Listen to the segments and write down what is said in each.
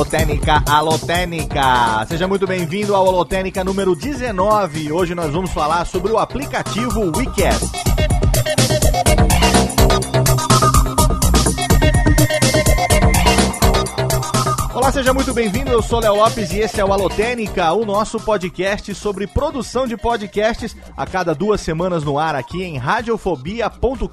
Alotênica, Alotênica. Seja muito bem-vindo ao Alotênica número 19. Hoje nós vamos falar sobre o aplicativo WeCast. Olá, seja muito bem-vindo. Eu sou Léo Lopes e esse é o Alotênica, o nosso podcast sobre produção de podcasts a cada duas semanas no ar aqui em radiofobia.com.br.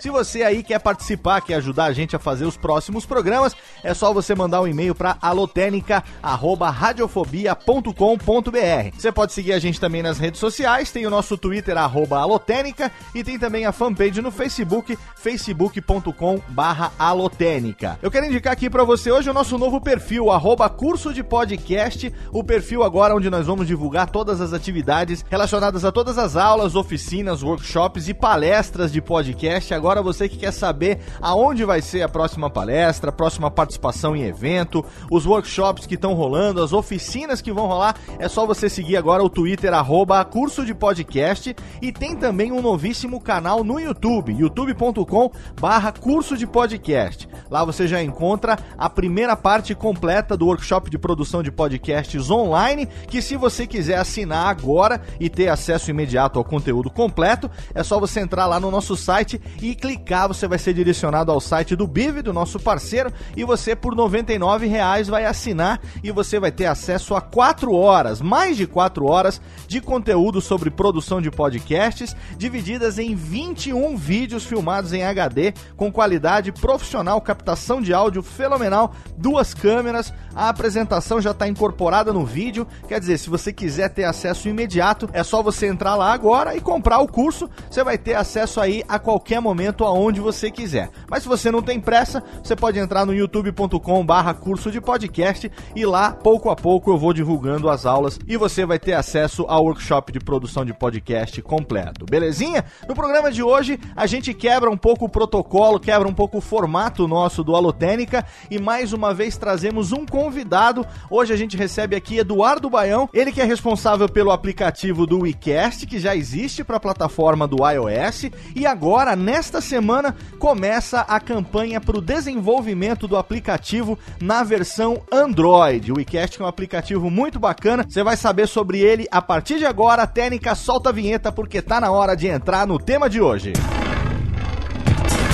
Se você aí quer participar, quer ajudar a gente a fazer os próximos programas, é só você mandar um e-mail para alotenica@radiofobia.com.br. Você pode seguir a gente também nas redes sociais, tem o nosso Twitter @alotênica e tem também a fanpage no Facebook, facebook.com/alotênica. Eu quero indicar aqui para você hoje nosso novo perfil, arroba curso de podcast, o perfil agora onde nós vamos divulgar todas as atividades relacionadas a todas as aulas, oficinas, workshops e palestras de podcast. Agora você que quer saber aonde vai ser a próxima palestra, a próxima participação em evento, os workshops que estão rolando, as oficinas que vão rolar, é só você seguir agora o Twitter, arroba curso de podcast e tem também um novíssimo canal no YouTube, youtube.com barra curso de podcast. Lá você já encontra a primeira primeira parte completa do workshop de produção de podcasts online, que se você quiser assinar agora e ter acesso imediato ao conteúdo completo, é só você entrar lá no nosso site e clicar, você vai ser direcionado ao site do Bive, do nosso parceiro, e você por R$ reais vai assinar e você vai ter acesso a 4 horas, mais de 4 horas de conteúdo sobre produção de podcasts, divididas em 21 vídeos filmados em HD com qualidade profissional, captação de áudio fenomenal duas câmeras, a apresentação já está incorporada no vídeo. Quer dizer, se você quiser ter acesso imediato, é só você entrar lá agora e comprar o curso. Você vai ter acesso aí a qualquer momento, aonde você quiser. Mas se você não tem pressa, você pode entrar no youtube.com/barra curso de podcast e lá, pouco a pouco, eu vou divulgando as aulas e você vai ter acesso ao workshop de produção de podcast completo. Belezinha? No programa de hoje, a gente quebra um pouco o protocolo, quebra um pouco o formato nosso do Alotênica e mais uma vez trazemos um convidado. Hoje a gente recebe aqui Eduardo Baião, ele que é responsável pelo aplicativo do WeCast, que já existe para a plataforma do iOS, e agora, nesta semana, começa a campanha para o desenvolvimento do aplicativo na versão Android. O WeCast é um aplicativo muito bacana, você vai saber sobre ele a partir de agora. Técnica, solta a vinheta porque tá na hora de entrar no tema de hoje.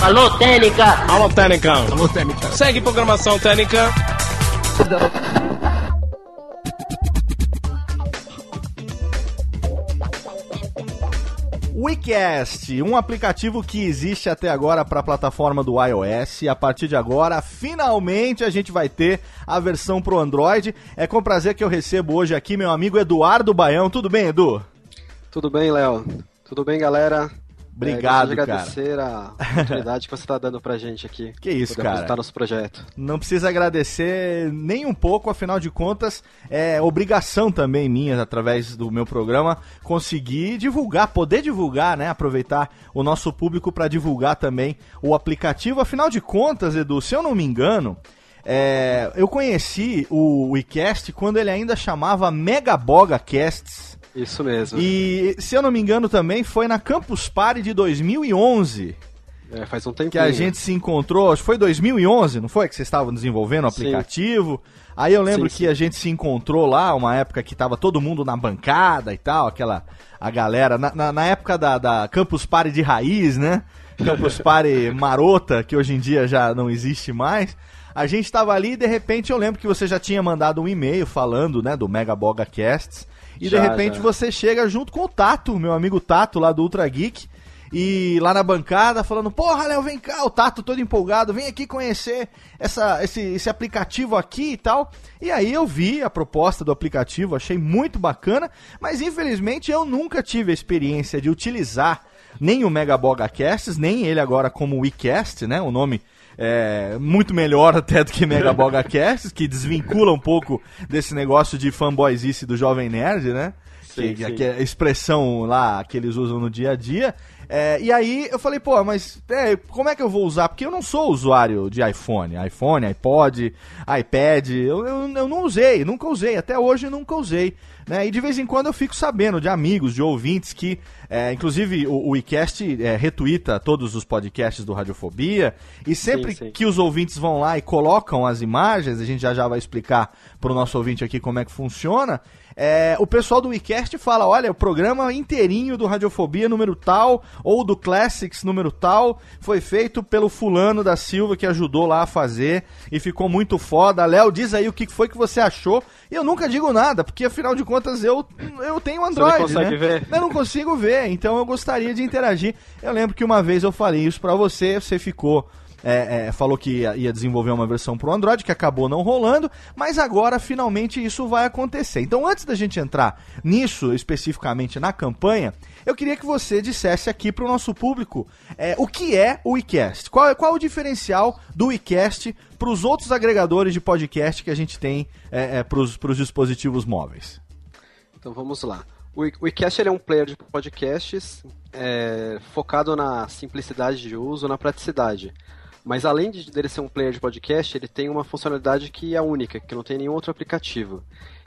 Alô, Técnica! Alô, Técnica! Alô, Técnica! Segue programação Técnica! WeCast, um aplicativo que existe até agora para a plataforma do iOS. E a partir de agora, finalmente a gente vai ter a versão pro Android. É com prazer que eu recebo hoje aqui meu amigo Eduardo Baião. Tudo bem, Edu? Tudo bem, Léo? Tudo bem, galera? Obrigado, é, cara. agradecer a oportunidade que você está dando pra gente aqui. Que isso, poder cara. apresentar nosso projeto. Não precisa agradecer nem um pouco, afinal de contas, é obrigação também minha, através do meu programa, conseguir divulgar, poder divulgar, né? Aproveitar o nosso público para divulgar também o aplicativo. Afinal de contas, Edu, se eu não me engano, é, eu conheci o WeCast quando ele ainda chamava Megaboga Casts. Isso mesmo. E, se eu não me engano, também foi na Campus Party de 2011. É, faz um tempinho. Que a gente se encontrou, acho que foi 2011, não foi? Que vocês estavam desenvolvendo o aplicativo. Sim. Aí eu lembro sim, que sim. a gente se encontrou lá, uma época que tava todo mundo na bancada e tal, aquela. A galera. Na, na, na época da, da Campus Party de raiz, né? Campus Party marota, que hoje em dia já não existe mais. A gente tava ali e de repente eu lembro que você já tinha mandado um e-mail falando, né, do Mega Boga Casts. E já, de repente já. você chega junto com o Tato, meu amigo Tato lá do Ultra Geek. e lá na bancada falando: Porra, Léo, vem cá, o Tato todo empolgado, vem aqui conhecer essa, esse, esse aplicativo aqui e tal. E aí eu vi a proposta do aplicativo, achei muito bacana, mas infelizmente eu nunca tive a experiência de utilizar nem o Megaboga Casts, nem ele agora como WeCast, né? O nome é, muito melhor até do que Mega Boga Casts, que desvincula um pouco desse negócio de fanboyzice do Jovem Nerd, né? Sim, que, sim. que é a expressão lá que eles usam no dia a dia. É, e aí eu falei, pô, mas é, como é que eu vou usar? Porque eu não sou usuário de iPhone. iPhone, iPod, iPad, eu, eu, eu não usei, nunca usei, até hoje nunca usei. Né? E de vez em quando eu fico sabendo de amigos, de ouvintes que, é, inclusive o, o iCast é, retuita todos os podcasts do Radiofobia, e sempre Sim, sim. que os ouvintes vão lá e colocam as imagens, a gente já já vai explicar para o nosso ouvinte aqui como é que funciona. é, o pessoal do WeCast fala: olha, o programa inteirinho do Radiofobia número tal, ou do Classics número tal, foi feito pelo fulano da Silva que ajudou lá a fazer e ficou muito foda. Léo, diz aí o que foi que você achou. E eu nunca digo nada, porque afinal de contas eu, eu tenho Android. consegue né? ver? Eu não consigo ver, então eu gostaria de interagir. Eu lembro que uma vez eu falei isso pra você, você ficou. é, é, falou que ia, ia desenvolver uma versão pro Android, que acabou não rolando, mas agora finalmente isso vai acontecer. Então, antes da gente entrar nisso especificamente na campanha, eu queria que você dissesse aqui pro nosso público é, o que é o iCast. Qual, é- qual o diferencial do iCast pros outros agregadores de podcast que a gente tem é, é, pros, pros dispositivos móveis? Então vamos lá. O iCast ele é um player de podcasts é, focado na simplicidade de uso, na praticidade. Mas além de dele ser um player de podcast, ele tem uma funcionalidade que é única, que não tem nenhum outro aplicativo,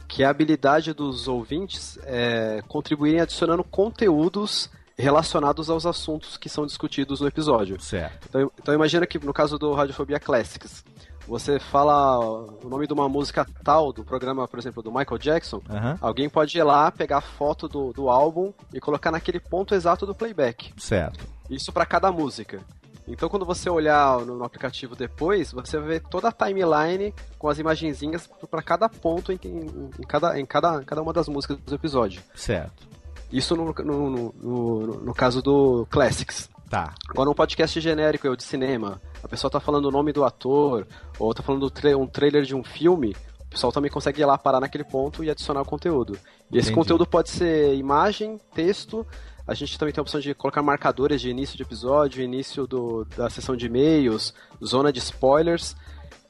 que é a habilidade dos ouvintes é, contribuírem adicionando conteúdos relacionados aos assuntos que são discutidos no episódio. Certo. Então, então imagina que no caso do Radiofobia Classics, você fala o nome de uma música tal do programa, por exemplo, do Michael Jackson, Aham. alguém pode ir lá, pegar a foto do, do álbum e colocar naquele ponto exato do playback. Certo. Isso para cada música. Então quando você olhar no, no aplicativo depois, você vai ver toda a timeline com as imagenzinhas para cada ponto em, em- em cada, em cada, cada uma das músicas do episódio. Certo. Isso no, no, no, no- no caso do Classics. Tá. Agora um podcast genérico, eu de cinema, a pessoa tá falando o nome do ator, ou tá falando do tra- um trailer de um filme, o pessoal também consegue ir lá parar naquele ponto e adicionar o conteúdo. E esse Entendi. conteúdo pode ser imagem, texto, a gente também tem a opção de colocar marcadores de início de episódio, início do, da sessão de e-mails, zona de spoilers.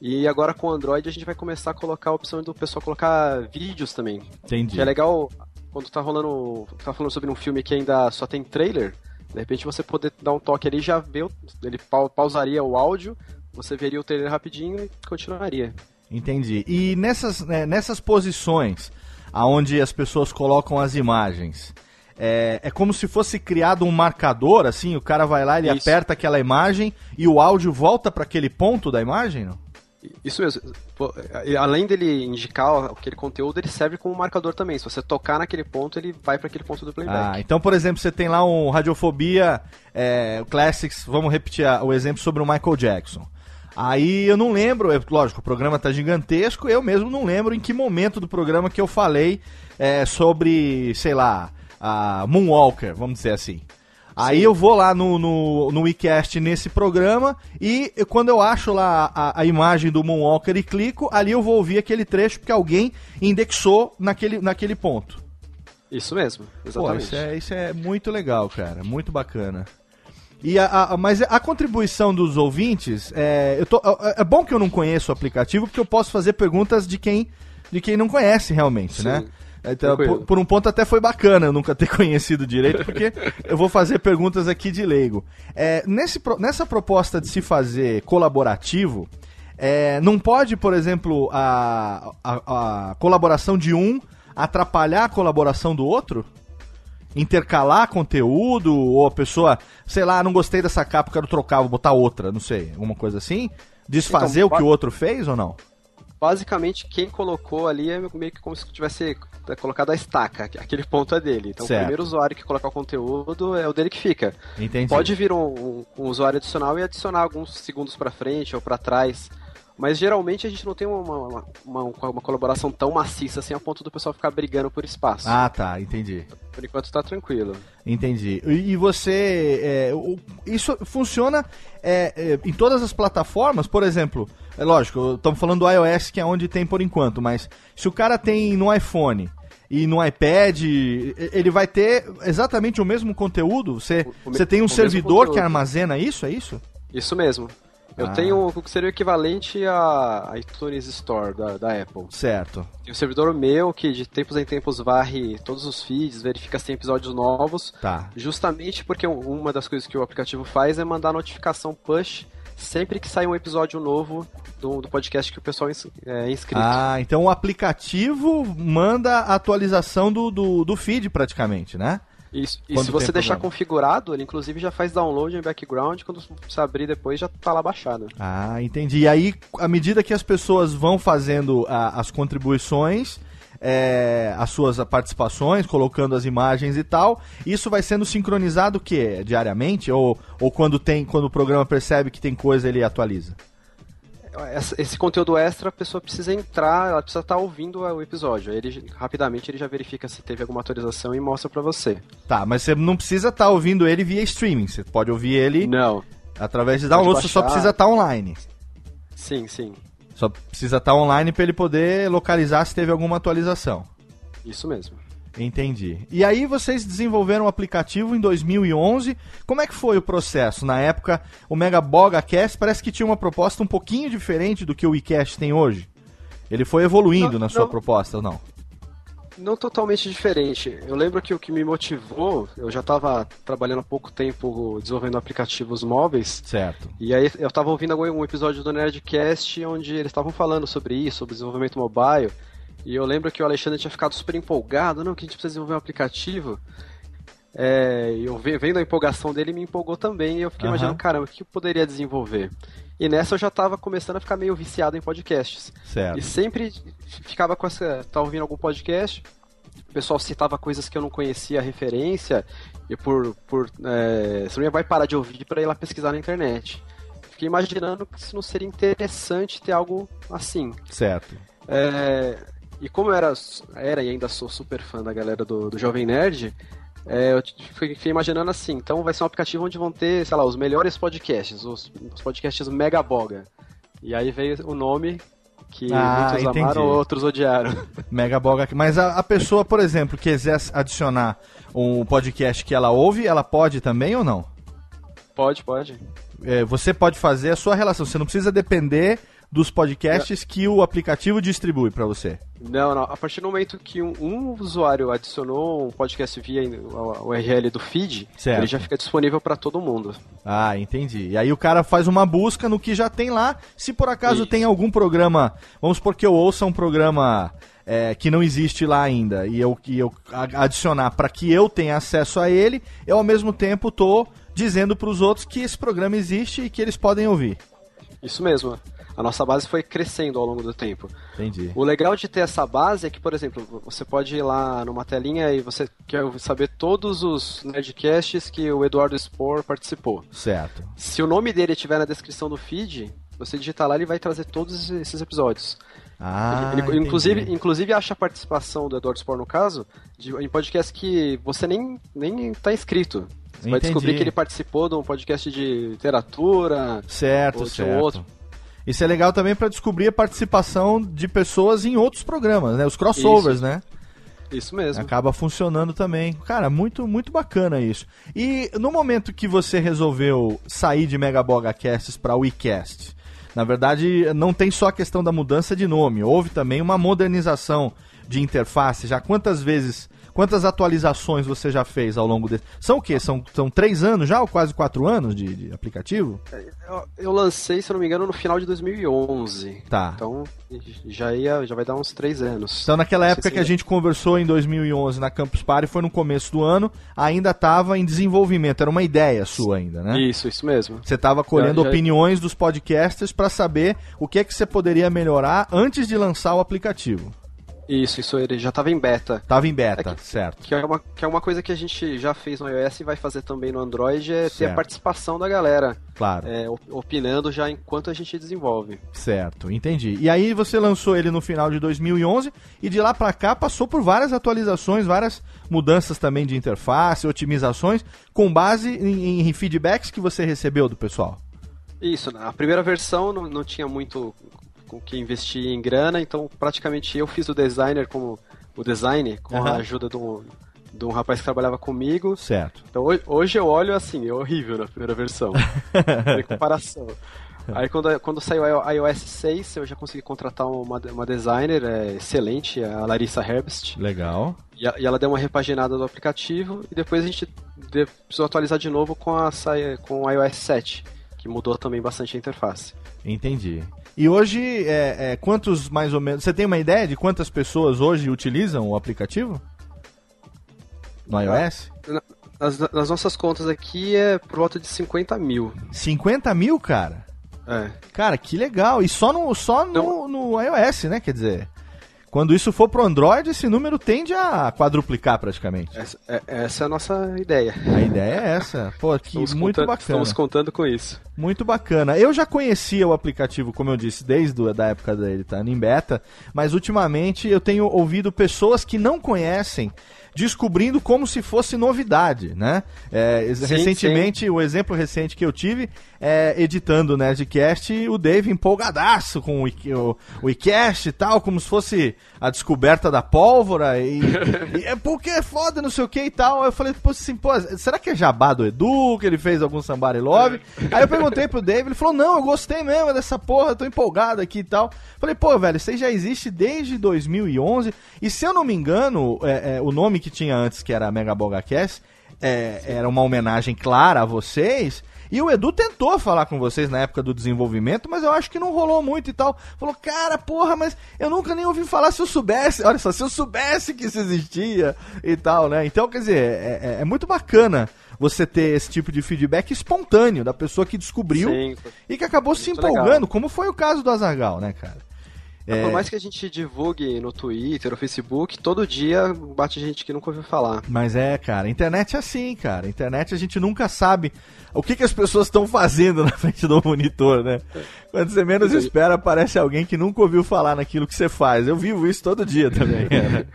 E agora com o Android a gente vai começar a colocar a opção do pessoal colocar vídeos também. Entendi. Que é legal quando tá rolando. tá falando sobre um filme que ainda só tem trailer, de repente você poder dar um toque ali e já o- ele pau- pausaria o áudio, você veria o trailer rapidinho e continuaria. Entendi. E nessas, né, nessas posições aonde as pessoas colocam as imagens, é, é como se fosse criado um marcador, assim, o cara vai lá, ele Isso. aperta aquela imagem e o áudio volta para aquele ponto da imagem, não? Isso mesmo. Além dele indicar aquele conteúdo, ele serve como marcador também. Se você tocar naquele ponto, ele vai para aquele ponto do Ah, playback. então, por exemplo, você tem lá um Radiofobia, é, Classics, vamos repetir o exemplo sobre o Michael Jackson. Aí eu não lembro, é, lógico, o programa tá gigantesco, eu mesmo não lembro em que momento do programa que eu falei é, sobre, sei lá, a Moonwalker, vamos dizer assim. Aí eu vou lá no, no, no WeCast nesse programa e eu- quando eu acho lá a, a imagem do Moonwalker e clico, ali eu vou ouvir aquele trecho porque alguém indexou naquele, naquele ponto. Isso mesmo, Pô, exatamente. isso é, isso é muito legal, cara. Muito bacana. E a, a- mas a contribuição dos ouvintes, é, eu tô, é é bom que eu não conheço o aplicativo, porque eu posso fazer perguntas de quem, de quem não conhece realmente, Sim, né? Então, tranquilo. por, por um ponto até foi bacana eu nunca ter conhecido direito, porque eu vou fazer perguntas aqui de leigo. É, nesse, nessa proposta de se fazer colaborativo, é, não pode, por exemplo, a, a, a colaboração de um atrapalhar a colaboração do outro? Intercalar conteúdo, ou a pessoa, sei lá, não gostei dessa capa, quero trocar, vou botar outra, não sei, alguma coisa assim? Desfazer Então, o que o outro fez ou não? Basicamente, quem colocou ali é meio que como se tivesse colocado a estaca. Aquele ponto é dele. Então, Certo. o primeiro usuário que colocar o conteúdo é o dele que fica. Entendi. Pode vir um, um- um usuário adicional e adicionar alguns segundos pra frente ou pra trás Mas geralmente a gente não tem uma, uma, uma, uma colaboração tão maciça assim a ponto do pessoal ficar brigando por espaço. Ah, tá, entendi. Por enquanto tá tranquilo. Entendi. E, e você. é, o- isso funciona é, é, em todas as plataformas? Por exemplo, é lógico, estamos falando do iOS, que é onde tem por enquanto, mas se o cara tem no iPhone e no iPad, ele vai ter exatamente o mesmo conteúdo? Você, O- você tem um servidor que armazena isso? É isso? Isso mesmo. Eu Ah. tenho o que seria o equivalente a iTunes Store da, da Apple. Certo. Tem um servidor meu que de tempos em tempos varre todos os feeds, verifica se tem episódios novos, Tá. justamente porque um- uma das coisas que o aplicativo faz é mandar notificação push sempre que sai um episódio novo do, do podcast que o pessoal é inscrito. Ah, então o aplicativo manda a atualização do, do, do feed praticamente, né? Isso. E se você deixar configurado, ele inclusive já faz download em background, quando você abrir depois já tá lá baixado. Ah, entendi. E aí, à medida que as pessoas vão fazendo a- as contribuições, é, as suas participações, colocando as imagens e tal, isso vai sendo sincronizado o quê? Diariamente? Ou, ou quando tem, quando o programa percebe que tem coisa, ele atualiza? Esse conteúdo extra, a pessoa precisa entrar, ela precisa estar ouvindo o episódio. Aí ele rapidamente ele já verifica se teve alguma atualização e mostra pra você. Tá, mas você não precisa estar ouvindo ele via streaming. Você pode ouvir ele Não. através de download, você só precisa estar online. Sim, sim. Só precisa estar online para ele poder localizar se teve alguma atualização. Isso mesmo. Entendi. E aí vocês desenvolveram o aplicativo em 2011. Como é que foi o processo? Na época, o Megaboga Cast parece que tinha uma proposta um pouquinho diferente do que o WeCast tem hoje. Ele foi evoluindo Não, na sua não. proposta, ou não? Não totalmente diferente. Eu lembro que o que me motivou, eu já estava trabalhando há pouco tempo desenvolvendo aplicativos móveis. Certo. E aí eu estava ouvindo agora um episódio do Nerdcast onde eles estavam falando sobre isso, sobre desenvolvimento mobile. E eu lembro que o Alexandre tinha ficado super empolgado, não, que a gente precisa desenvolver um aplicativo. É, e eu ve- vendo a empolgação dele, me empolgou também. E eu fiquei Aham. imaginando, caramba, o que eu poderia desenvolver? E nessa eu já estava começando a ficar meio viciado em podcasts. Certo. E sempre ficava com essa. Tava ouvindo algum podcast, o pessoal citava coisas que eu não conhecia a referência, e por. por é, você não vai parar de ouvir para ir lá pesquisar na internet. Fiquei imaginando que isso não seria interessante ter algo assim. Certo. É, e como eu era, era e ainda sou super fã da galera do, do Jovem Nerd, é, eu fiquei imaginando assim, então vai ser um aplicativo onde vão ter, sei lá, os melhores podcasts, os, os podcasts Mega Boga. E aí veio o nome que Ah, muitos entendi. amaram, outros odiaram. Megaboga. Mas a, a pessoa, por exemplo, quiser adicionar um podcast que ela ouve, ela pode também ou não? Pode, pode. É, você pode fazer a sua relação. Você não precisa depender dos podcasts que o aplicativo distribui para você. Não, não. A partir do momento que um, um usuário adicionou um podcast via o URL do feed, Certo. ele já fica disponível para todo mundo. Ah, entendi. E aí o cara faz uma busca no que já tem lá. Se por acaso Isso. tem algum programa, vamos supor que eu ouça um programa é, que não existe lá ainda e eu, e eu adicionar para que eu tenha acesso a ele, eu ao mesmo tempo tô dizendo para os outros que esse programa existe e que eles podem ouvir. Isso mesmo. A nossa base foi crescendo ao longo do tempo. Entendi. O legal de ter essa base é que, por exemplo, você pode ir lá numa telinha e você quer saber todos os Nerdcasts que o Eduardo Spor participou. Certo. Se o nome dele estiver na descrição do feed, você digitar lá, ele vai trazer todos esses episódios. Ah, Ele- entendi. inclusive, inclusive acha a participação do Eduardo Spor, no caso, de, em podcast que você nem, nem tá inscrito. Você vai Entendi. descobrir que ele participou de um podcast de literatura. Certo, ou de certo. outro. Isso é legal também para descobrir a participação de pessoas em outros programas, né? Os crossovers, Isso. né? Isso mesmo. Acaba funcionando também. Cara, muito, muito bacana isso. E no momento que você resolveu sair de Megaboga Casts para WeCast, na verdade, não tem só a questão da mudança de nome, houve também uma modernização de interface. Já quantas vezes, quantas atualizações você já fez ao longo desse? São o quê? São, são três anos já, ou quase quatro anos de, de aplicativo? Eu, eu lancei, se eu não me engano, no final de 2011. Tá. Então já, ia, já vai dar uns três anos. Então, naquela época se que a ainda- gente conversou em 2011 na Campus Party, foi no começo do ano, ainda estava em desenvolvimento, era uma ideia sua ainda, né? Isso, isso mesmo. Você estava colhendo já- opiniões dos podcasters para saber o que é que você poderia melhorar antes de lançar o aplicativo. Isso, isso ele já estava em beta. Tava em beta, É que- certo. Que é, uma, que é uma coisa que a gente já fez no iOS e vai fazer também no Android, é ter Certo. a participação da galera, Claro. é, op- opinando já enquanto a gente desenvolve. Certo, entendi. E aí você lançou ele no final de 2011 e de lá pra cá passou por várias atualizações, várias mudanças também de interface, otimizações, com base em, em feedbacks que você recebeu do pessoal. Isso, a primeira versão não, não tinha muito com que investir em grana, então praticamente eu fiz o designer como o design com Aham. a ajuda de um, de um rapaz que trabalhava comigo. Certo. Então ho- hoje eu olho assim, é horrível na primeira versão. em comparação. Aí quando, quando saiu o iOS 6, eu já consegui contratar uma, uma designer é, excelente, a Larissa Herbst. Legal. E, a- e ela deu uma repaginada do aplicativo e depois a gente de- precisou atualizar de novo com, a, com o iOS 7, que mudou também bastante a interface. Entendi. E hoje, é, é, quantos mais ou menos. Você tem uma ideia de quantas pessoas hoje utilizam o aplicativo? No iOS? Nas, nas nossas contas aqui é por volta de 50 mil. 50 mil, cara? É. Cara, que legal. E só no, só no, Não. no iOS, né? Quer dizer, quando isso for pro Android, esse número tende a quadruplicar praticamente. Essa, é, essa é a nossa ideia. A ideia é essa. Pô, que Estamos muito contando- bacana. Estamos contando com isso. Muito bacana. Eu já conhecia o aplicativo, como eu disse, desde a época dele estar em beta, mas ultimamente eu tenho ouvido pessoas que não conhecem descobrindo como se fosse novidade, né? É, Sim, recentemente, o exemplo recente que eu tive é editando o Nerdcast, o Dave empolgadaço com o, o, o iCast e tal, como se fosse a descoberta da pólvora e, e é porque é foda, não sei o que e tal. Eu falei, pô, assim, pô, será que é jabá do Edu, que ele fez algum Somebody Love? Aí eu perguntei pro Dave, ele falou, não, eu gostei mesmo dessa porra, tô empolgado aqui e tal. Falei, pô, velho, isso aí já existe desde 2011, e se eu não me engano, é, é, o nome que tinha antes, que era Mega Bogacast, é, era uma homenagem clara a vocês. E o Edu tentou falar com vocês na época do desenvolvimento, mas eu acho que não rolou muito e tal. Falou, cara, porra, mas eu nunca nem ouvi falar se eu soubesse. Olha só, se eu soubesse que isso existia e tal, né? Então, quer dizer, é, é- é muito bacana você ter esse tipo de feedback espontâneo da pessoa que descobriu Sim. e que acabou se empolgando, legal. como foi o caso do Azagal, né, cara? É, Por mais que a gente divulgue no Twitter, no Facebook, todo dia bate gente que nunca ouviu falar. Mas é, cara, internet é assim, cara. Internet a gente nunca sabe o que, que as pessoas estão fazendo na frente do monitor, né? Quando você menos espera, aparece alguém que nunca ouviu falar naquilo que você faz. Eu vivo isso todo dia também. né?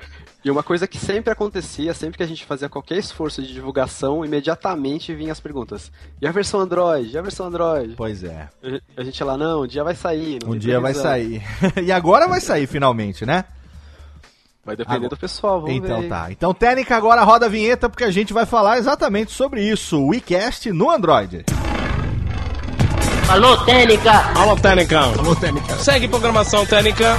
E uma coisa que sempre acontecia, sempre que a gente fazia qualquer esforço de divulgação, imediatamente vinham as perguntas. E a versão Android? E a versão Android? pois é. A gente lá, não, um dia vai sair. Um dia vai sair. e agora vai sair finalmente, né? Vai depender Agora- do pessoal, vamos então ver. tá. Então, técnica, agora roda a vinheta porque a gente vai falar exatamente sobre isso. O WeCast no Android. Alô, Técnica! Alô, Técnica. Alô, Técnica. Segue programação Técnica.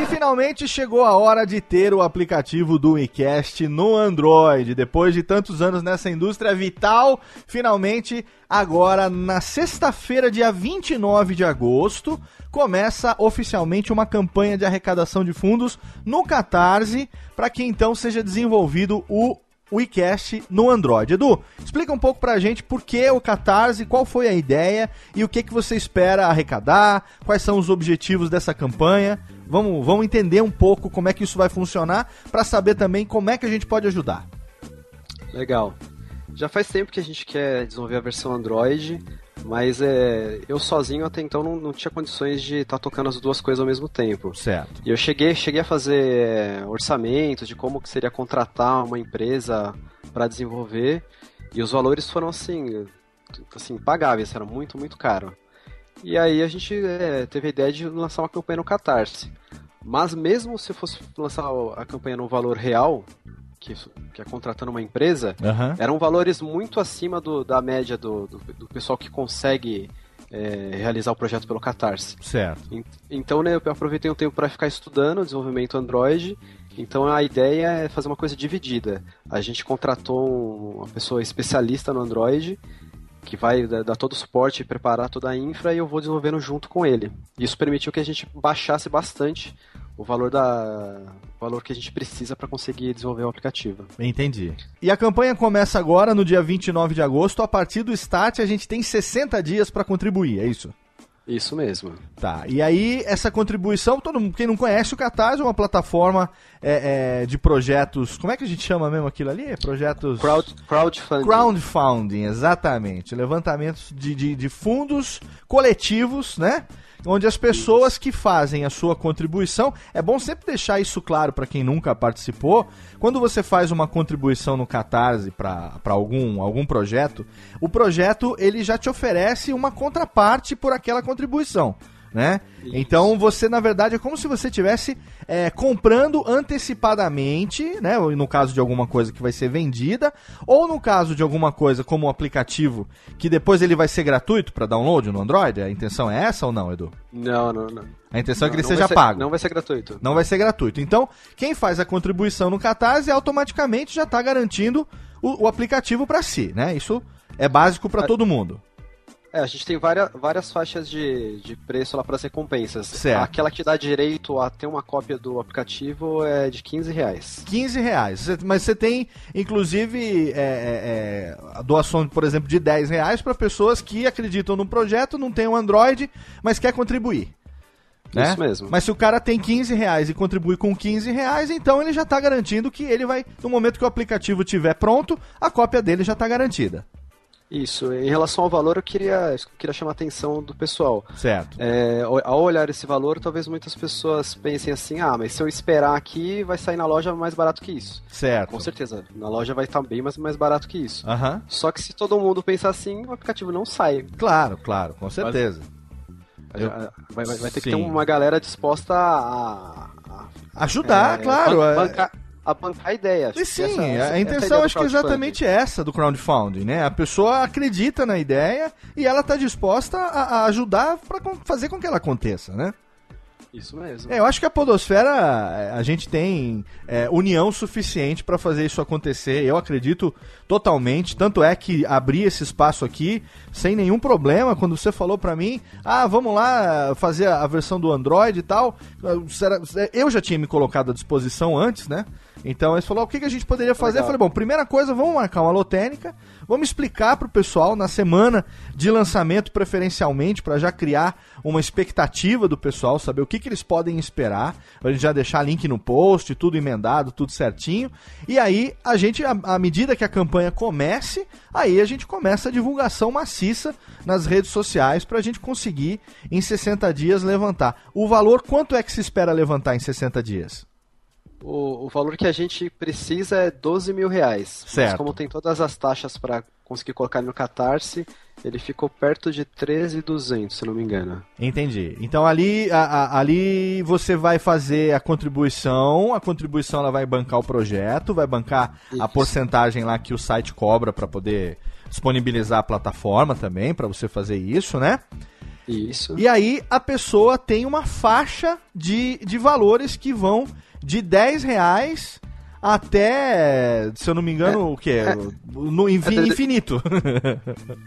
E finalmente chegou a hora de ter o aplicativo do WeCast no Android. Depois de tantos anos nessa indústria vital, finalmente, agora na sexta-feira, dia 29 de agosto, começa oficialmente uma campanha de arrecadação de fundos no Catarse, para que então seja desenvolvido o WeCast no Android. Edu, explica um pouco pra gente por que o Catarse, qual foi a ideia e o que, que você espera arrecadar, quais são os objetivos dessa campanha. Vamos, vamos entender um pouco como é que isso vai funcionar para saber também como é que a gente pode ajudar. Legal. Já faz tempo que a gente quer desenvolver a versão Android, mas é, eu sozinho até então não, não tinha condições de estar tocando as duas coisas ao mesmo tempo. Certo. E eu cheguei, cheguei a fazer é, orçamentos de como que seria contratar uma empresa para desenvolver, e os valores foram assim, assim, pagáveis, era muito, muito caro. E aí a gente é, teve a ideia de lançar uma campanha no Catarse. Mas mesmo se fosse lançar a campanha no valor real, que, que é contratando uma empresa, Aham. eram valores muito acima do- da média do, do, do pessoal que consegue é, realizar o projeto pelo Catarse. Certo. En- Então, né, eu aproveitei um tempo para ficar estudando o desenvolvimento Android. Então, a ideia é fazer uma coisa dividida. A gente contratou um- uma pessoa especialista no Android que vai dar todo o suporte e preparar toda a infra e eu vou desenvolvendo junto com ele. Isso permitiu que a gente baixasse bastante o valor da o valor que a gente precisa para conseguir desenvolver o aplicativo. Entendi. E a campanha começa agora no dia 29 de agosto. A partir do start, a gente tem 60 dias para contribuir, é isso? Isso mesmo. Tá. E aí, essa contribuição, todo mundo, quem não conhece, o Catarse é uma plataforma é, é, de projetos. Como é que a gente chama mesmo aquilo ali? Projetos. Crowd, crowdfunding. Crowdfunding, exatamente. Levantamentos de, de, de fundos coletivos, né? Onde as pessoas que fazem a sua contribuição, é bom sempre deixar isso claro para quem nunca participou. Quando você faz uma contribuição no Catarse para algum, algum projeto, o projeto ele já te oferece uma contraparte por aquela contribuição né? Isso. Então você, na verdade, é como se você estivesse é, comprando antecipadamente, né? No caso de alguma coisa que vai ser vendida, ou no caso de alguma coisa como um aplicativo que depois ele vai ser gratuito para download no Android. A intenção é essa ou não, Edu? Não, não, não. A intenção não, é que ele seja ser, pago. Não vai ser gratuito. Não vai ser gratuito. Então, quem faz a contribuição no Catarse automaticamente já está garantindo o, o aplicativo para si, né? Isso é básico para todo mundo. É, a gente tem várias, várias faixas de, de preço lá para as recompensas. Certo. Aquela que dá direito a ter uma cópia do aplicativo é de 15 reais. 15 reais. Mas você tem, inclusive, é, é, é doação, por exemplo, de 10 reais para pessoas que acreditam no projeto, não tem um Android, mas quer contribuir. Né? Isso mesmo. Mas se o cara tem 15 reais e contribui com 15 reais, então ele já está garantindo que ele vai, no momento que o aplicativo estiver pronto, a cópia dele já está garantida. Isso, em relação ao valor, eu queria, eu queria chamar a atenção do pessoal. Certo. É, ao olhar esse valor, talvez muitas pessoas pensem assim: ah, mas se eu esperar aqui, vai sair na loja mais barato que isso. Certo. Com certeza, na loja vai estar bem mais, mais barato que isso. Uhum. Só que se todo mundo pensar assim, o aplicativo não sai. Claro, claro, com certeza. Mas, eu, vai, vai, vai, ter sim. que ter uma galera disposta a. a Ajudar, é, claro. É. A bancar a ideia. E sim, essa, essa, a intenção acho que é exatamente essa do crowdfunding, né? A pessoa acredita na ideia e ela está disposta a, a ajudar para fazer com que ela aconteça, né? Isso mesmo. É, eu acho que a Podosfera, é, a gente tem é, união suficiente para fazer isso acontecer. Eu acredito totalmente. Tanto é que abri esse espaço aqui sem nenhum problema. Quando você falou para mim, ah, vamos lá fazer a versão do Android e tal. Eu já tinha me colocado à disposição antes, né? Então ele falou: o que, que a gente poderia fazer? Legal. Eu falei: bom, primeira coisa, vamos marcar uma lotérica, vamos explicar para o pessoal na semana de lançamento, preferencialmente, para já criar uma expectativa do pessoal, saber o que, que eles podem esperar. A gente já deixar link no post, tudo emendado, tudo certinho. E aí, a gente, à medida que a campanha comece, aí a gente começa a divulgação maciça nas redes sociais para a gente conseguir, em 60 dias, levantar. O valor, quanto é que se espera levantar em 60 dias? O, o valor que a gente precisa é 12 mil reais. Certo. Mas como tem todas as taxas para conseguir colocar no Catarse, ele ficou perto de 13,200, se não me engano. Entendi. Então ali, a, a, ali você vai fazer a contribuição, a contribuição ela vai bancar o projeto, vai bancar Isso. a porcentagem lá que o site cobra para poder disponibilizar a plataforma também, para você fazer isso, né? Isso. E aí a pessoa tem uma faixa de, de valores que vão de 10 reais até, se eu não me engano, é, o que? É, no é, infinito.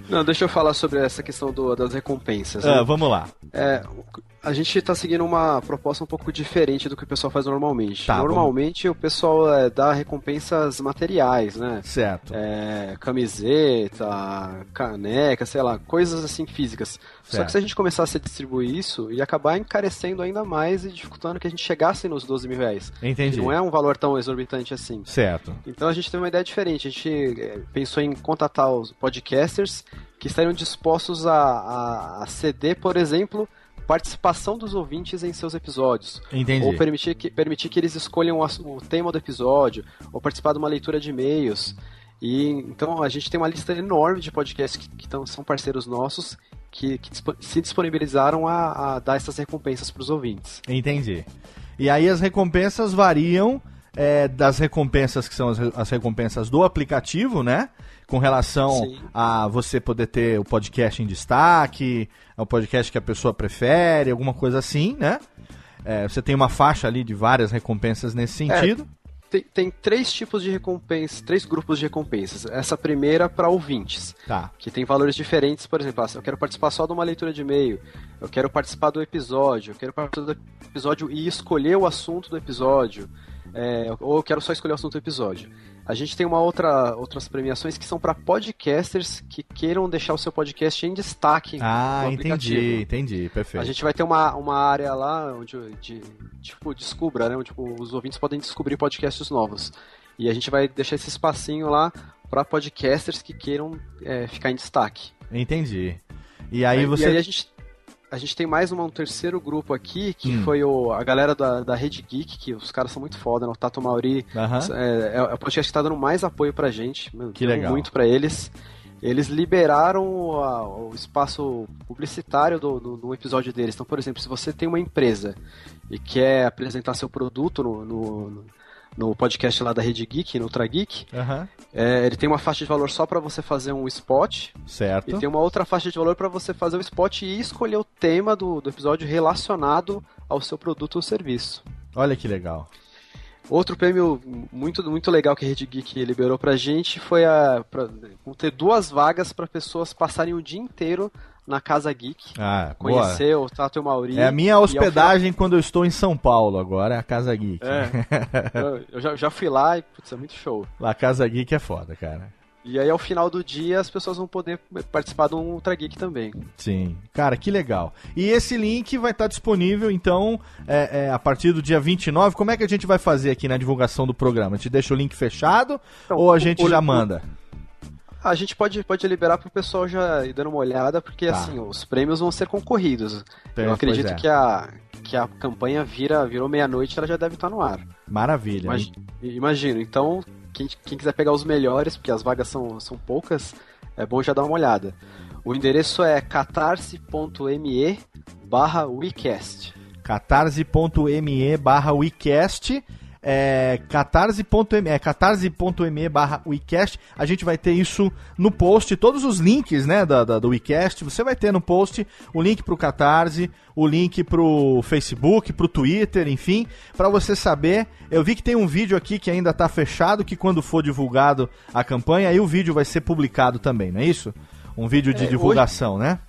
não, deixa eu falar sobre essa questão do, das recompensas. Né? vamos lá. A gente está seguindo uma proposta um pouco diferente do que o pessoal faz normalmente. Tá, normalmente vamos... o pessoal é, dá recompensas materiais, né? Certo. É, camiseta, caneca, sei lá, coisas assim físicas. Certo. Só que se a gente começasse a distribuir isso, ia acabar encarecendo ainda mais e dificultando que a gente chegasse nos 12 mil reais. Entendi. Que não é um valor tão exorbitante assim. Certo. Então a gente teve uma ideia diferente. A gente é, pensou em contatar os podcasters que estariam dispostos a, a, a ceder, por exemplo, participação dos ouvintes em seus episódios. Entendi. Ou permitir que, permitir que eles escolham o, o tema do episódio, ou participar de uma leitura de e-mails. E então a gente tem uma lista enorme de podcasts que, que tão, são parceiros nossos que, que se disponibilizaram a, a, dar essas recompensas para os ouvintes. Entendi. E aí as recompensas variam é, das recompensas que são as, as recompensas do aplicativo, né? Com relação Sim. a você poder ter o podcast em destaque, é o podcast que a pessoa prefere, alguma coisa assim, né? É, você tem uma faixa ali de várias recompensas nesse é, sentido. É, tem, tem, três tipos de recompensas, três grupos de recompensas. Essa primeira para ouvintes, tá. que tem valores diferentes. Por exemplo, ah, eu quero participar só de uma leitura de e-mail, eu quero participar do episódio, eu quero participar do episódio e escolher o assunto do episódio. é, ou eu quero só escolher o assunto do episódio. A gente tem uma outra outras premiações que são para podcasters que queiram deixar o seu podcast em destaque. Ah, entendi, entendi, perfeito. A gente vai ter uma, uma área lá onde de, tipo descubra, né, onde tipo, os ouvintes podem descobrir podcasts novos. E a gente vai deixar esse espacinho lá para podcasters que queiram é, ficar em destaque. Entendi. E aí você E aí a gente a gente tem mais uma, um terceiro grupo aqui, que hum. foi o, a galera da, da Rede Geek, que os caras são muito foda, né? O Tato Mauri é, é, é, o podcast que tá dando mais apoio pra gente. Que legal. Muito pra eles. Eles liberaram o, a, o espaço publicitário do, do, do, episódio deles. Então, por exemplo, se você tem uma empresa e quer apresentar seu produto no, no no podcast lá da Rede Geek, no Ultra Geek. Uhum. É, ele tem uma faixa de valor só para você fazer um spot. Certo. E tem uma outra faixa de valor para você fazer o um spot e escolher o tema do, do episódio relacionado ao seu produto ou serviço. Olha que legal. Outro prêmio muito, muito legal que a Rede Geek liberou pra gente foi a, pra, ter duas vagas para pessoas passarem o dia inteiro na Casa Geek. Ah, conhecer boa. o Tato Mauri. É a minha hospedagem final... quando eu estou em São Paulo agora, é a Casa Geek. É, eu, já, já, fui lá e putz, é muito show. Lá a Casa Geek é foda, cara. E aí ao final do dia as pessoas vão poder participar de um Ultra Geek também. Sim, cara, que legal. E esse link vai estar disponível então é, é, a partir do dia 29. Como é que a gente vai fazer aqui na divulgação do programa? A gente deixa o link fechado então, ou a gente o, já manda? A gente pode, pode liberar para o pessoal já ir dando uma olhada, porque tá. assim, os prêmios vão ser concorridos. Eu acredito é. que, a, que a campanha vira, virou meia-noite ela já deve estar no ar. Maravilha. imagino. Então, quem, quem quiser pegar os melhores, porque as vagas são, são poucas, é bom já dar uma olhada. O endereço é catarse.me barra WeCast. catarse.me barra WeCast é catarse.me é, catarse.me barra WeCast. A gente vai ter isso no post, todos os links né, da, da, do WeCast, você vai ter no post o link para o Catarse, o link para o Facebook, para o Twitter, enfim, para você saber. Eu vi que tem um vídeo aqui que ainda está fechado, que quando for divulgado a campanha, aí o vídeo vai ser publicado também, não é isso? Um vídeo de é, divulgação, hoje, né?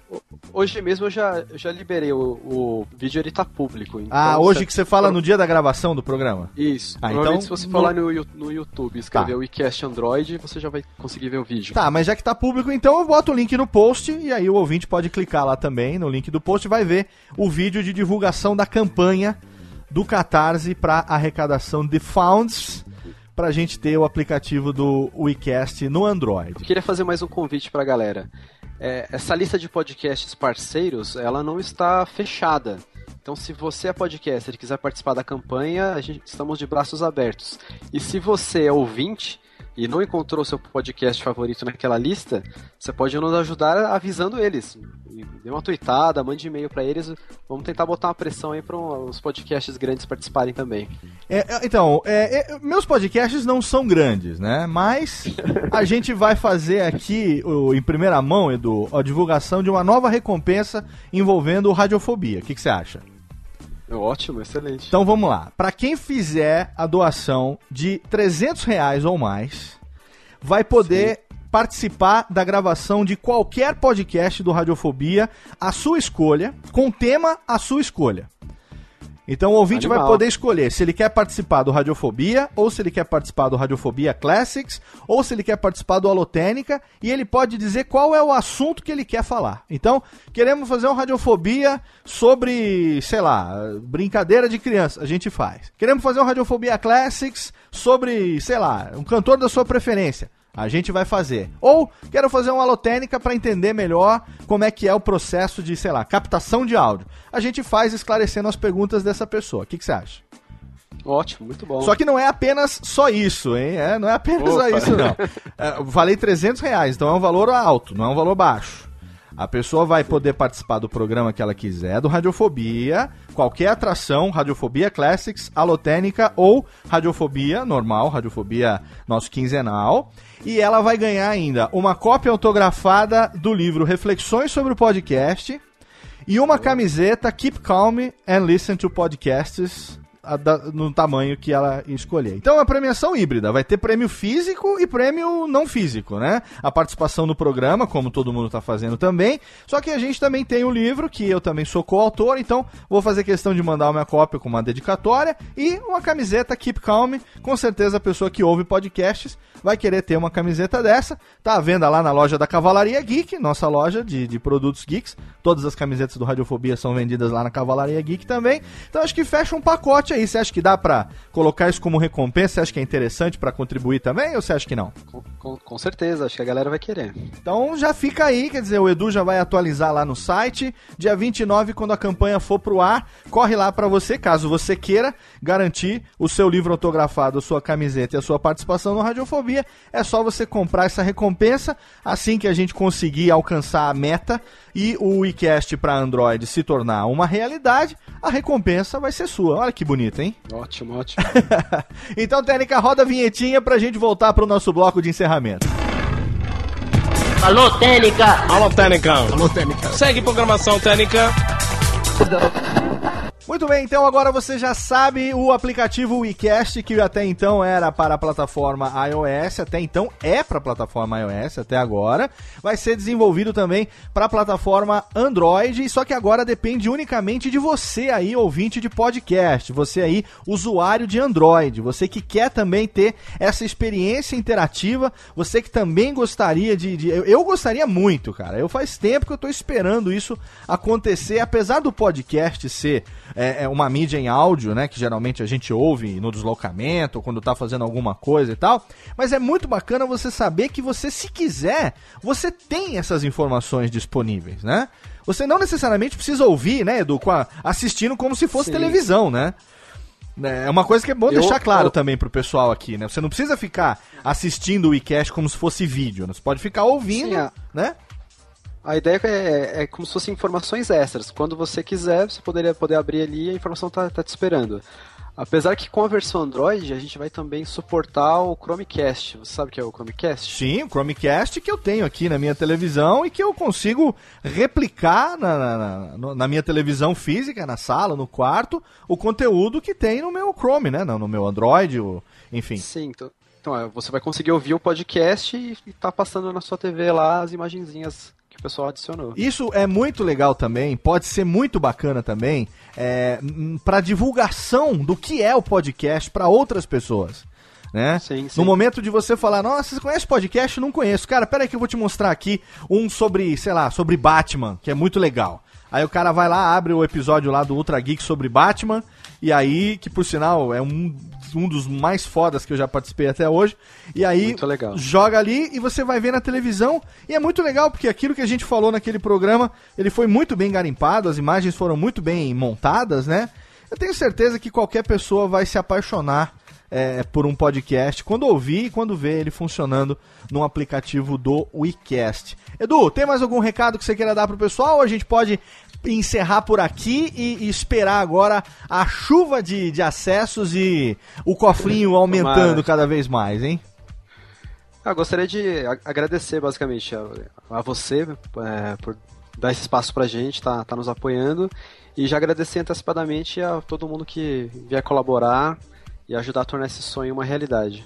Hoje mesmo eu já, eu já liberei o, o vídeo, ele tá público. Então ah, hoje que você fala no dia da gravação do programa? Isso. Ah, então, se você falar no, no YouTube escrever tá. o iCast Android, você já vai conseguir ver o vídeo. Tá, mas já que tá público, então eu boto o link no post e aí o ouvinte pode clicar lá também no link do post e vai ver o vídeo de divulgação da campanha do Catarse para arrecadação de funds para a gente ter o aplicativo do WeCast no Android. Eu queria fazer mais um convite para a galera. É, essa lista de podcasts parceiros, ela não está fechada. Então, se você é podcaster e quiser participar da campanha, gente, estamos de braços abertos. E se você é ouvinte e não encontrou seu podcast favorito naquela lista, você pode nos ajudar avisando eles. Dê uma tweetada, mande e-mail para eles. Vamos tentar botar uma pressão aí para os podcasts grandes participarem também. É, é então, é, é, meus podcasts não são grandes, né? Mas a gente vai fazer aqui, o, em primeira mão, Edu, a divulgação de uma nova recompensa envolvendo radiofobia. O que, que você acha? Ótimo, excelente. Então vamos lá. Para quem fizer a doação de 300 reais ou mais, vai poder Sim. participar da gravação de qualquer podcast do Radiofobia, a sua escolha, com tema a sua escolha. Então o ouvinte Animal. vai poder escolher se ele quer participar do Radiofobia, ou se ele quer participar do Radiofobia Classics, ou se ele quer participar do Alotênica, e ele pode dizer qual é o assunto que ele quer falar. Então, queremos fazer um Radiofobia sobre, sei lá, brincadeira de criança, a gente faz. Queremos fazer um Radiofobia Classics sobre, sei lá, um cantor da sua preferência. A gente vai fazer. Ou quero fazer uma alotênica para entender melhor como é que é o processo de, sei lá, captação de áudio. A gente faz esclarecendo as perguntas dessa pessoa. O que, que você acha? Ótimo, muito bom. Só que não é apenas só isso, hein? É, não é apenas Opa. só isso, não. É, valei 300 reais, então é um valor alto, não é um valor baixo. A pessoa vai poder participar do programa que ela quiser, do Radiofobia, qualquer atração, Radiofobia Classics, Alotênica ou Radiofobia normal, Radiofobia nosso quinzenal. E ela vai ganhar ainda uma cópia autografada do livro Reflexões sobre o Podcast e uma camiseta Keep Calm and Listen to Podcasts da, no tamanho que ela escolher. Então é uma premiação híbrida, vai ter prêmio físico e prêmio não físico, né? A participação no programa, como todo mundo está fazendo também. Só que a gente também tem o um livro, que eu também sou coautor, então vou fazer questão de mandar uma cópia com uma dedicatória e uma camiseta Keep Calm. Com certeza a pessoa que ouve podcasts vai querer ter uma camiseta dessa. Tá à venda lá na loja da Cavalaria Geek, nossa loja de, de produtos geeks. Todas as camisetas do Radiofobia são vendidas lá na Cavalaria Geek também. Então acho que fecha um pacote aí. Você acha que dá para colocar isso como recompensa? Você acha que é interessante para contribuir também ou você acha que não? Com, com, com, certeza, acho que a galera vai querer. Então já fica aí, quer dizer, o Edu já vai atualizar lá no site. Dia 29, quando a campanha for pro ar, corre lá para você, caso você queira garantir o seu livro autografado, a sua camiseta e a sua participação no Radiofobia. É só você comprar essa recompensa assim que a gente conseguir alcançar a meta e o WeCast para Android se tornar uma realidade, a recompensa vai ser sua. Olha que bonito, hein? Ótimo, ótimo. então, Técnica, roda a vinhetinha pra gente voltar pro nosso bloco de encerramento. Alô, Técnica! Alô, Técnica! Alô, Técnica! Segue programação Técnica. Muito bem, então agora você já sabe o aplicativo WeCast, que até então era para a plataforma iOS, até então é para a plataforma iOS, até agora. Vai ser desenvolvido também para a plataforma Android, só que agora depende unicamente de você aí, ouvinte de podcast, você aí, usuário de Android, você que quer também ter essa experiência interativa, você que também gostaria de. de eu, eu, gostaria muito, cara. Eu faz tempo que eu estou esperando isso acontecer, apesar do podcast ser é, é, uma mídia em áudio, né? Que geralmente a gente ouve no deslocamento, ou quando tá fazendo alguma coisa e tal. Mas é muito bacana você saber que você, se quiser, você tem essas informações disponíveis, né? Você não necessariamente precisa ouvir, né, Edu, assistindo como se fosse Sim. televisão, né? É uma coisa que é bom eu, deixar claro eu... também pro pessoal aqui, né? Você não precisa ficar assistindo o iCast como se fosse vídeo, né? Você pode ficar ouvindo, Sim, é. né? A ideia é, é como se fossem informações extras. Quando você quiser, você poderia poder abrir ali e a informação tá, tá te esperando. Apesar que com a versão Android a gente vai também suportar o Chromecast. Você sabe o que é o Chromecast? Sim, o Chromecast que eu tenho aqui na minha televisão e que eu consigo replicar na, na, na minha televisão física, na sala, no quarto, o conteúdo que tem no meu Chrome, né? No, no meu Android, o, enfim. Sim, então, então é, você vai conseguir ouvir o podcast e, e tá passando na sua TV lá as imagenzinhas que o pessoal adicionou. Isso é muito legal também, pode ser muito bacana também, é, para divulgação do que é o podcast para outras pessoas. Né? Sim, sim. No momento de você falar, nossa, você conhece podcast? Não conheço. Cara, pera aí que eu vou te mostrar aqui um sobre, sei lá, sobre Batman, que é muito legal. Aí o cara vai lá, abre o episódio lá do Ultra Geek sobre Batman, e aí, que por sinal é um um dos mais fodas que eu já participei até hoje. E aí joga ali e você vai ver na televisão. E é muito legal porque aquilo que a gente falou naquele programa, ele foi muito bem garimpado, as imagens foram muito bem montadas, né? Eu tenho certeza que qualquer pessoa vai se apaixonar é, por um podcast quando ouvir e quando ver ele funcionando no aplicativo do WeCast. Edu, tem mais algum recado que você queira dar pro pessoal? Ou a gente pode encerrar por aqui e, e esperar agora a chuva de, de acessos e o cofrinho aumentando cada vez mais, hein? Eu ah, gostaria de agradecer basicamente a, a você é, por dar esse espaço pra gente, tá, tá nos apoiando e já agradecer antecipadamente a todo mundo que vier colaborar e ajudar a tornar esse sonho uma realidade.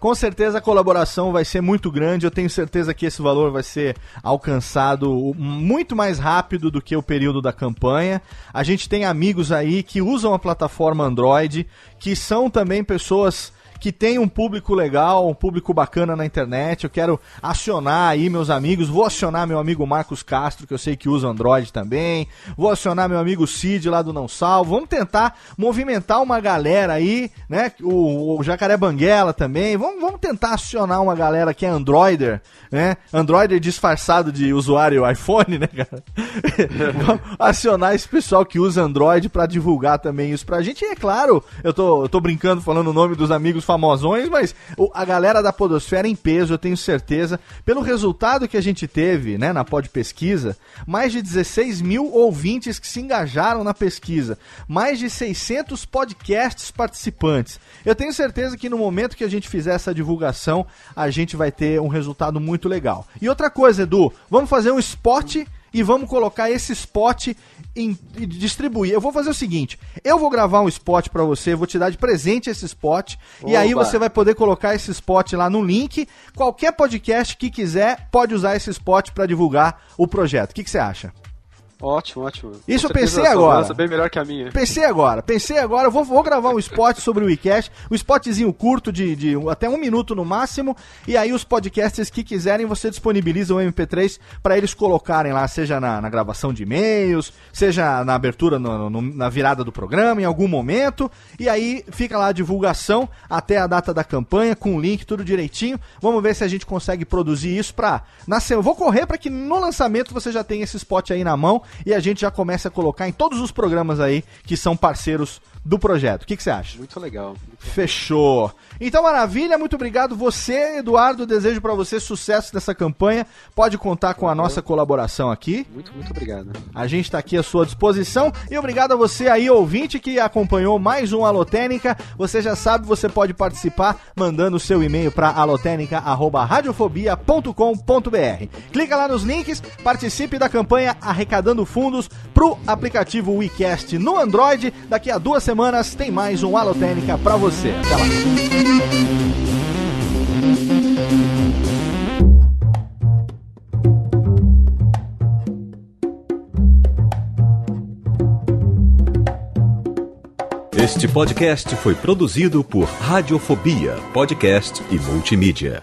Com certeza a colaboração vai ser muito grande. Eu tenho certeza que esse valor vai ser alcançado muito mais rápido do que o período da campanha. A gente tem amigos aí que usam a plataforma Android, que são também pessoas que tem um público legal, um público bacana na internet. Eu quero acionar aí meus amigos. Vou acionar meu amigo Marcos Castro, que eu sei que usa Android também. Vou acionar meu amigo Cid lá do Não Salvo. Vamos tentar movimentar uma galera aí, né? O, o Jacaré Banguela também. Vamos, vamos tentar acionar uma galera que é Androider, né? Androider disfarçado de usuário iPhone, né, cara? vamos acionar esse pessoal que usa Android para divulgar também isso pra gente. E é claro, eu tô, eu tô brincando falando o nome dos amigos famosões, mas a galera da Podosfera em peso, eu tenho certeza, pelo resultado que a gente teve né, na Pod Pesquisa, mais de 16 mil ouvintes que se engajaram na pesquisa, mais de 600 podcasts participantes. Eu tenho certeza que no momento que a gente fizer essa divulgação, a gente vai ter um resultado muito legal. E outra coisa, Edu, vamos fazer um spot e vamos colocar esse spot em, em distribuir. Eu vou fazer o seguinte: eu vou gravar um spot para você, vou te dar de presente esse spot, Oba. e aí você vai poder colocar esse spot lá no link. Qualquer podcast que quiser pode usar esse spot para divulgar o projeto. O que, que você acha? Ótimo, ótimo. Isso eu pensei agora. Nossa, bem melhor que a minha. Pensei agora, pensei agora. Eu vou, vou gravar um spot sobre o WeCast, um spotzinho curto de, de até um minuto no máximo. E aí os podcasts que quiserem, você disponibiliza o MP3 para eles colocarem lá, seja na, na gravação de e-mails, seja na abertura, no, no, na virada do programa, em algum momento. E aí fica lá a divulgação até a data da campanha, com o link, tudo direitinho. Vamos ver se a gente consegue produzir isso pra. Nascer. Eu vou correr para que no lançamento você já tenha esse spot aí na mão e a gente já começa a colocar em todos os programas aí que são parceiros do projeto. O que, que você acha? Muito legal. Fechou. Então, maravilha, muito obrigado. Você, Eduardo, desejo para você sucesso nessa campanha. Pode contar com a nossa colaboração aqui. Muito, muito obrigado. A gente está aqui à sua disposição. E obrigado a você aí, ouvinte, que acompanhou mais um Alotênica. Você já sabe, você pode participar mandando o seu e-mail para alotênica.radiofobia.com.br. Clica lá nos links, participe da campanha arrecadando fundos pro aplicativo WeCast no Android. Daqui a duas semanas tem mais um Alotênica para você. Até lá. Este podcast foi produzido por Radiofobia, podcast e multimídia.